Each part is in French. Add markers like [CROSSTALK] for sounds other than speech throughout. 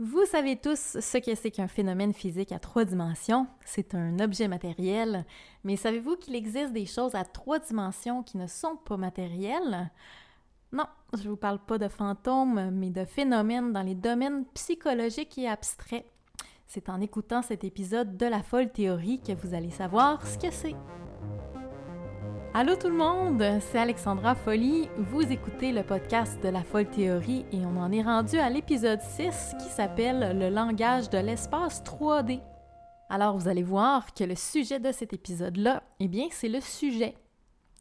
Vous savez tous ce que c'est qu'un phénomène physique à trois dimensions. C'est un objet matériel. Mais savez-vous qu'il existe des choses à trois dimensions qui ne sont pas matérielles? Non, je ne vous parle pas de fantômes, mais de phénomènes dans les domaines psychologiques et abstraits. C'est en écoutant cet épisode de la folle théorie que vous allez savoir ce que c'est. Allô tout le monde, c'est Alexandra Folly. Vous écoutez le podcast de la folle théorie et on en est rendu à l'épisode 6 qui s'appelle Le langage de l'espace 3D. Alors vous allez voir que le sujet de cet épisode-là, eh bien c'est le sujet.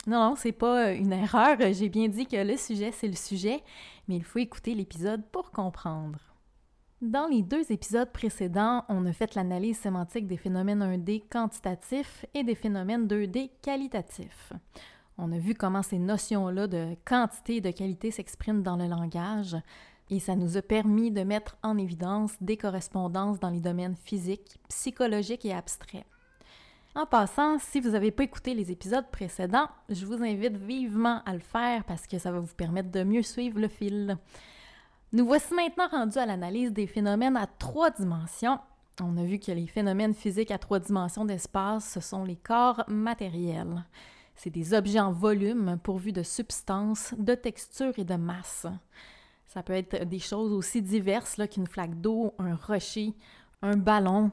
Non, non, c'est pas une erreur, j'ai bien dit que le sujet c'est le sujet, mais il faut écouter l'épisode pour comprendre. Dans les deux épisodes précédents, on a fait l'analyse sémantique des phénomènes 1D quantitatifs et des phénomènes 2D qualitatifs. On a vu comment ces notions-là de quantité et de qualité s'expriment dans le langage et ça nous a permis de mettre en évidence des correspondances dans les domaines physiques, psychologiques et abstraits. En passant, si vous n'avez pas écouté les épisodes précédents, je vous invite vivement à le faire parce que ça va vous permettre de mieux suivre le fil. Nous voici maintenant rendus à l'analyse des phénomènes à trois dimensions. On a vu que les phénomènes physiques à trois dimensions d'espace, ce sont les corps matériels. C'est des objets en volume pourvus de substance, de texture et de masse. Ça peut être des choses aussi diverses qu'une flaque d'eau, un rocher, un ballon,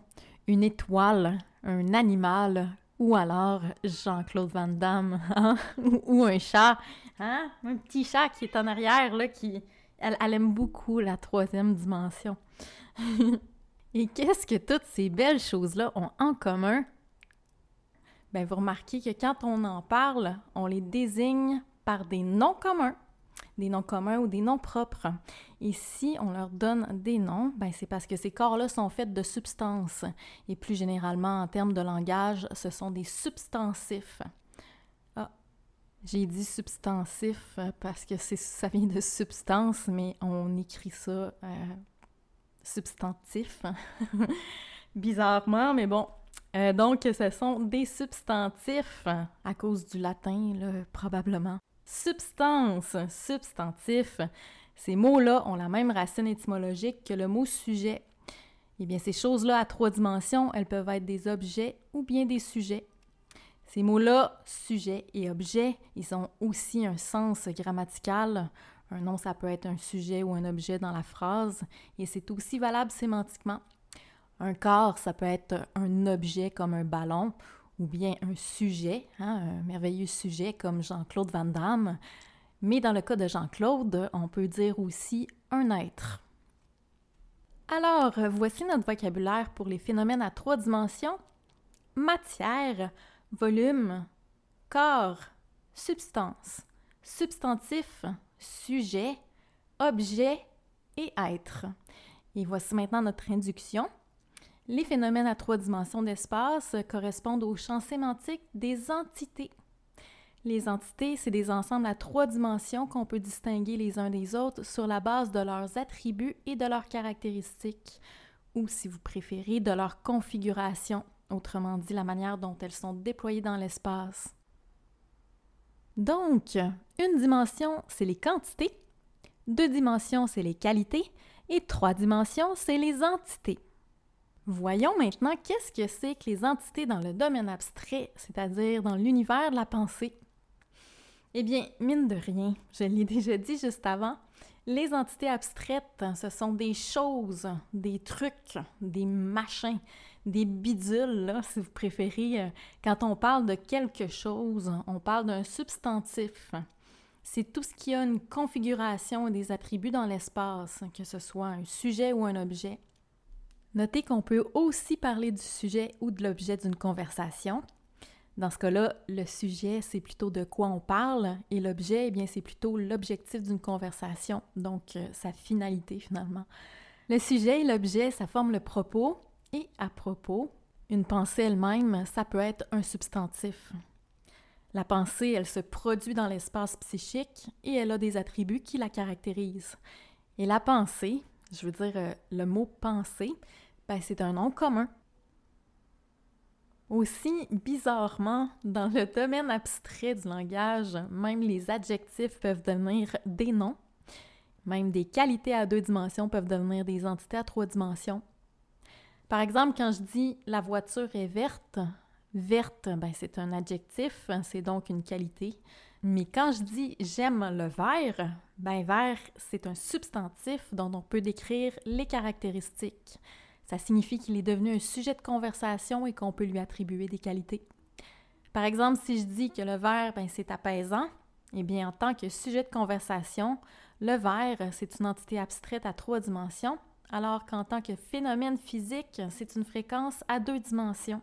une étoile, un animal, ou alors Jean-Claude Van Damme, hein? [LAUGHS] ou un chat, hein? un petit chat qui est en arrière, qui, elle, aime beaucoup la troisième dimension. [LAUGHS] Et qu'est-ce que toutes ces belles choses-là ont en commun? Bien, vous remarquez que quand on en parle, on les désigne par des noms communs, des noms communs ou des noms propres. Et si on leur donne des noms, ben c'est parce que ces corps-là sont faits de substances. Et plus généralement, en termes de langage, ce sont des substancifs. J'ai dit substancif euh, parce que ça vient de substance, mais on écrit ça euh, substantif. [LAUGHS] Bizarrement, mais bon. Euh, donc, ce sont des substantifs à cause du latin, probablement. Substance, substantif. Ces mots-là ont la même racine étymologique que le mot sujet. Eh bien, ces choses-là à trois dimensions, elles peuvent être des objets ou bien des sujets. Ces mots-là, sujet et objet, ils ont aussi un sens grammatical. Un nom, ça peut être un sujet ou un objet dans la phrase, et c'est aussi valable sémantiquement. Un corps, ça peut être un objet comme un ballon, ou bien un sujet, hein, un merveilleux sujet comme Jean-Claude Van Damme. Mais dans le cas de Jean-Claude, on peut dire aussi un être. Alors, voici notre vocabulaire pour les phénomènes à trois dimensions. Matière, volume, corps, substance, substantif, sujet, objet. Et être. Et voici maintenant notre induction. Les phénomènes à trois dimensions d'espace correspondent au champ sémantique des entités. Les entités, c'est des ensembles à trois dimensions qu'on peut distinguer les uns des autres sur la base de leurs attributs et de leurs caractéristiques, ou si vous préférez, de leur configuration autrement dit la manière dont elles sont déployées dans l'espace. Donc, une dimension, c'est les quantités, deux dimensions, c'est les qualités, et trois dimensions, c'est les entités. Voyons maintenant qu'est-ce que c'est que les entités dans le domaine abstrait, c'est-à-dire dans l'univers de la pensée. Eh bien, mine de rien, je l'ai [LAUGHS] déjà dit juste avant, les entités abstraites, ce sont des choses, des trucs, des machins, des bidules, là, si vous préférez. Euh, quand on parle de quelque chose, on parle d'un substantif. C'est tout ce qui a une configuration et des attributs dans l'espace, que ce soit un sujet ou un objet. Notez qu'on peut aussi parler du sujet ou de l'objet d'une conversation. Dans ce cas-là, le sujet, c'est plutôt de quoi on parle et l'objet, eh bien, c'est plutôt l'objectif d'une conversation, donc euh, sa finalité finalement. Le sujet et l'objet, ça forme le propos et à propos, une pensée elle-même, ça peut être un substantif. La pensée, elle se produit dans l'espace psychique et elle a des attributs qui la caractérisent. Et la pensée, je veux dire euh, le mot pensée, ben, c'est un nom commun. Aussi, bizarrement, dans le domaine abstrait du langage, même les adjectifs peuvent devenir des noms. Même des qualités à deux dimensions peuvent devenir des entités à trois dimensions. Par exemple, quand je dis la voiture est verte, verte, ben c'est un adjectif, c'est donc une qualité. Mais quand je dis j'aime le vert, ben vert, c'est un substantif dont on peut décrire les caractéristiques. Ça signifie qu'il est devenu un sujet de conversation et qu'on peut lui attribuer des qualités. Par exemple, si je dis que le vert, ben, c'est apaisant, eh bien, en tant que sujet de conversation, le vert, c'est une entité abstraite à trois dimensions, alors qu'en tant que phénomène physique, c'est une fréquence à deux dimensions.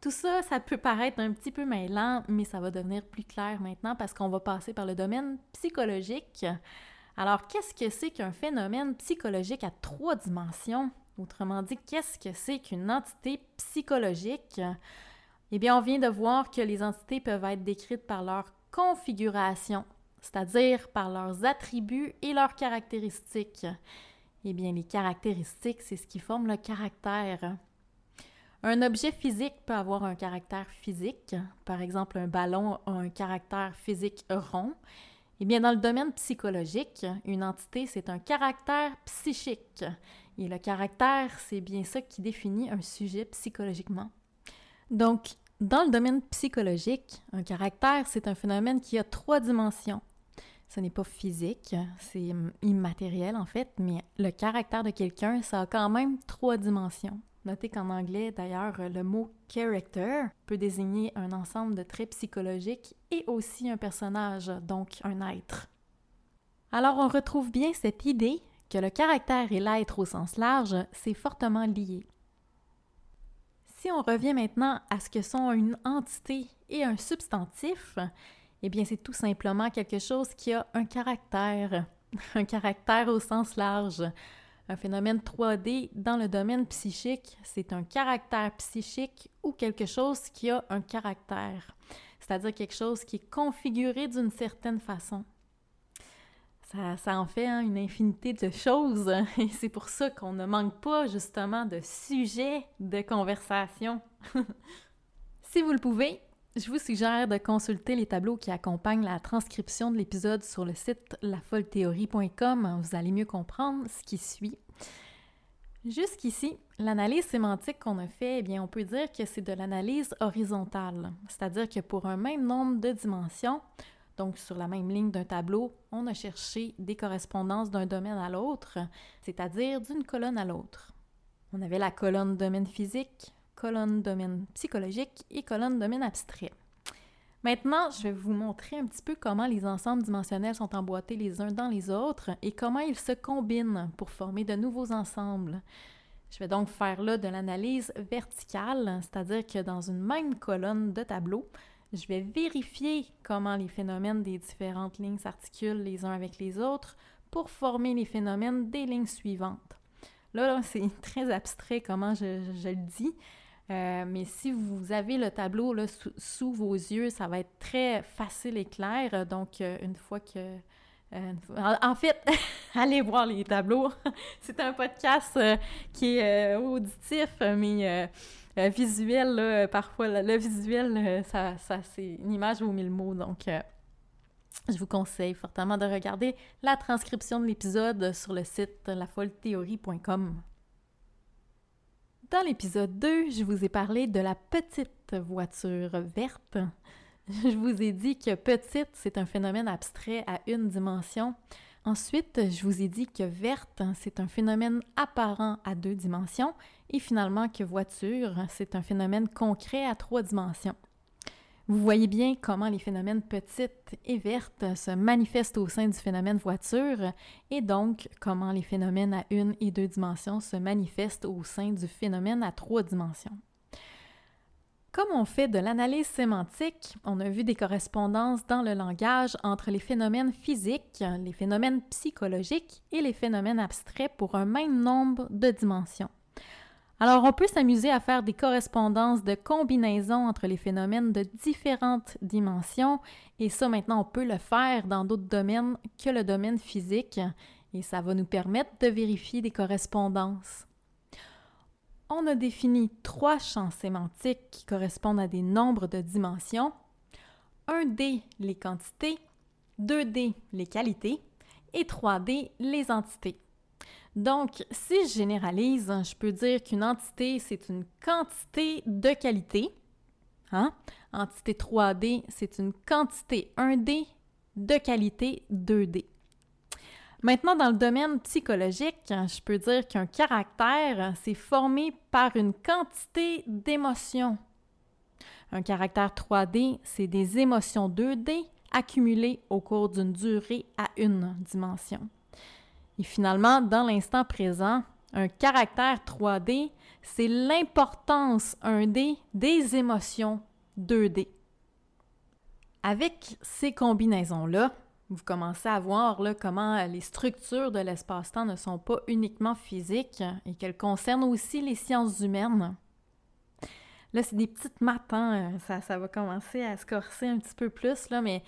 Tout ça, ça peut paraître un petit peu mêlant, mais ça va devenir plus clair maintenant parce qu'on va passer par le domaine psychologique. Alors, qu'est-ce que c'est qu'un phénomène psychologique à trois dimensions? Autrement dit, qu'est-ce que c'est qu'une entité psychologique? Eh bien, on vient de voir que les entités peuvent être décrites par leur configuration, c'est-à-dire par leurs attributs et leurs caractéristiques. Eh bien, les caractéristiques, c'est ce qui forme le caractère. Un objet physique peut avoir un caractère physique. Par exemple, un ballon a un caractère physique rond. Eh bien, dans le domaine psychologique, une entité, c'est un caractère psychique. Et le caractère, c'est bien ça qui définit un sujet psychologiquement. Donc, dans le domaine psychologique, un caractère, c'est un phénomène qui a trois dimensions. Ce n'est pas physique, c'est immatériel en fait, mais le caractère de quelqu'un, ça a quand même trois dimensions. Notez qu'en anglais, d'ailleurs, le mot character peut désigner un ensemble de traits psychologiques et aussi un personnage, donc un être. Alors on retrouve bien cette idée que le caractère et l'être au sens large, c'est fortement lié. Si on revient maintenant à ce que sont une entité et un substantif, eh bien c'est tout simplement quelque chose qui a un caractère, [LAUGHS] un caractère au sens large. Un phénomène 3D dans le domaine psychique, c'est un caractère psychique ou quelque chose qui a un caractère, c'est-à-dire quelque chose qui est configuré d'une certaine façon. Ça, en fait hein, une infinité de choses [LAUGHS] et c'est pour ça qu'on ne manque pas justement de sujets de conversation. [LAUGHS] si vous le pouvez, je vous suggère de consulter les tableaux qui accompagnent la transcription de l'épisode sur le site lafolthéorie.com. Vous allez mieux comprendre ce qui suit. Jusqu'ici, l'analyse sémantique qu'on a fait, eh bien, on peut dire que c'est de l'analyse horizontale, c'est-à-dire que pour un même nombre de dimensions, donc sur la même ligne d'un tableau, on a cherché des correspondances d'un domaine à l'autre, c'est-à-dire d'une colonne à l'autre. On avait la colonne domaine physique, colonne domaine psychologique et colonne domaine abstrait. Maintenant, je vais vous montrer un petit peu comment les ensembles dimensionnels sont emboîtés les uns dans les autres et comment ils se combinent pour former de nouveaux ensembles. Je vais donc faire là de l'analyse verticale, c'est-à-dire que dans une même colonne de tableau, je vais vérifier comment les phénomènes des différentes lignes s'articulent les uns avec les autres pour former les phénomènes des lignes suivantes. Là, c'est [LAUGHS] très abstrait comment je le dis, euh, mais si vous avez le tableau sous, vos yeux, ça va être très facile et clair. Donc, euh, une fois que... Euh, en, fait, [LAUGHS] allez voir les tableaux. [LAUGHS] C'est un podcast qui est auditif, mais visuel, parfois, le visuel, ça, c'est une image vaut mille mots. Donc, je vous conseille fortement de regarder la transcription de l'épisode sur le site lafolthéorie.com. Dans l'épisode 2, je vous ai parlé de la petite voiture verte. Je vous ai dit que petite, c'est un phénomène abstrait à une dimension. Ensuite, je vous ai dit que verte, c'est un phénomène apparent à deux dimensions. Et finalement, que voiture, c'est un phénomène concret à trois dimensions. Vous voyez bien comment les phénomènes petites et vertes se manifestent au sein du phénomène voiture et donc comment les phénomènes à une et deux dimensions se manifestent au sein du phénomène à trois dimensions. Comme on fait de l'analyse sémantique, on a vu des correspondances dans le langage entre les phénomènes physiques, les phénomènes psychologiques et les phénomènes abstraits pour un même nombre de dimensions. Alors, on peut s'amuser à faire des correspondances de combinaisons entre les phénomènes de différentes dimensions, et ça maintenant, on peut le faire dans d'autres domaines que le domaine physique, et ça va nous permettre de vérifier des correspondances. On a défini trois champs sémantiques qui correspondent à des nombres de dimensions. 1D, les quantités, 2D, les qualités, et 3D les entités. Donc, si je généralise, je peux dire qu'une entité, c'est une quantité de qualité. Hein? Entité 3D, c'est une quantité 1D de qualité 2D. Maintenant, dans le domaine psychologique, je peux dire qu'un caractère, c'est formé par une quantité d'émotions. Un caractère 3D, c'est des émotions 2D accumulées au cours d'une durée à une dimension. Et finalement, dans l'instant présent, un caractère 3D, c'est l'importance 1D des émotions 2D. Avec ces combinaisons-là, vous commencez à voir là, comment les structures de l'espace-temps ne sont pas uniquement physiques et qu'elles concernent aussi les sciences humaines. Là, c'est des petites maths, hein. ça, ça va commencer à se corser un petit peu plus, là, mais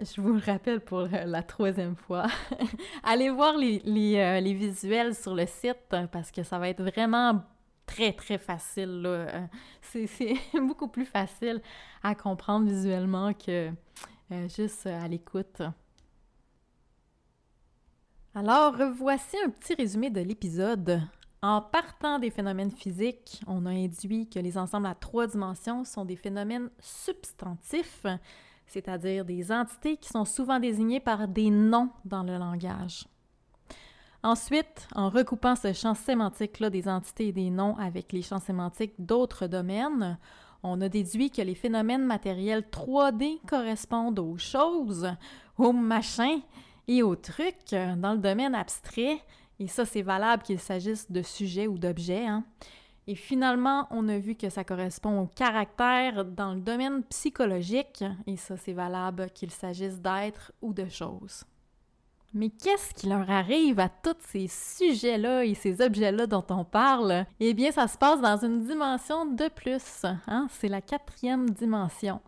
je vous le rappelle pour la troisième fois. [LAUGHS] Allez voir les, euh, les, visuels sur le site parce que ça va être vraiment très, très facile. Là. [LAUGHS] C'est, beaucoup plus facile à comprendre visuellement que euh, juste à l'écoute. Alors, voici un petit résumé de l'épisode. En partant des phénomènes physiques, on a induit que les ensembles à trois dimensions sont des phénomènes substantifs c'est-à-dire des entités qui sont souvent désignées par des noms dans le langage. Ensuite, en recoupant ce champ sémantique-là des entités et des noms avec les champs sémantiques d'autres domaines, on a déduit que les phénomènes matériels 3D correspondent aux choses, aux machins et aux trucs dans le domaine abstrait, et ça c'est valable qu'il s'agisse de sujets ou d'objets. Hein. Et finalement, on a vu que ça correspond au caractère dans le domaine psychologique, et ça c'est valable qu'il s'agisse d'êtres ou de choses. Mais qu'est-ce qui leur arrive à tous ces sujets-là et ces objets-là dont on parle? Eh bien, ça se passe dans une dimension de plus. Hein? C'est la quatrième dimension.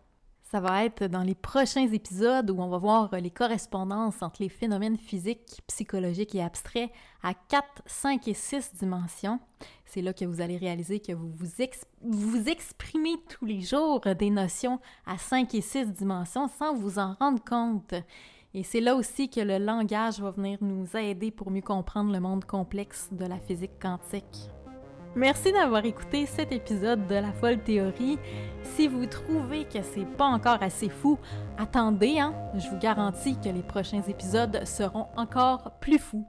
Ça va être dans les prochains épisodes où on va voir les correspondances entre les phénomènes physiques, psychologiques et abstraits à 4, 5 et 6 dimensions. C'est là que vous allez réaliser que vous vous, exprimez tous les jours des notions à 5 et 6 dimensions sans vous en rendre compte. Et c'est là aussi que le langage va venir nous aider pour mieux comprendre le monde complexe de la physique quantique. Merci d'avoir écouté cet épisode de La Folle Théorie. Si vous trouvez que c'est pas encore assez fou, attendez, hein? Je vous garantis que les prochains épisodes seront encore plus fous.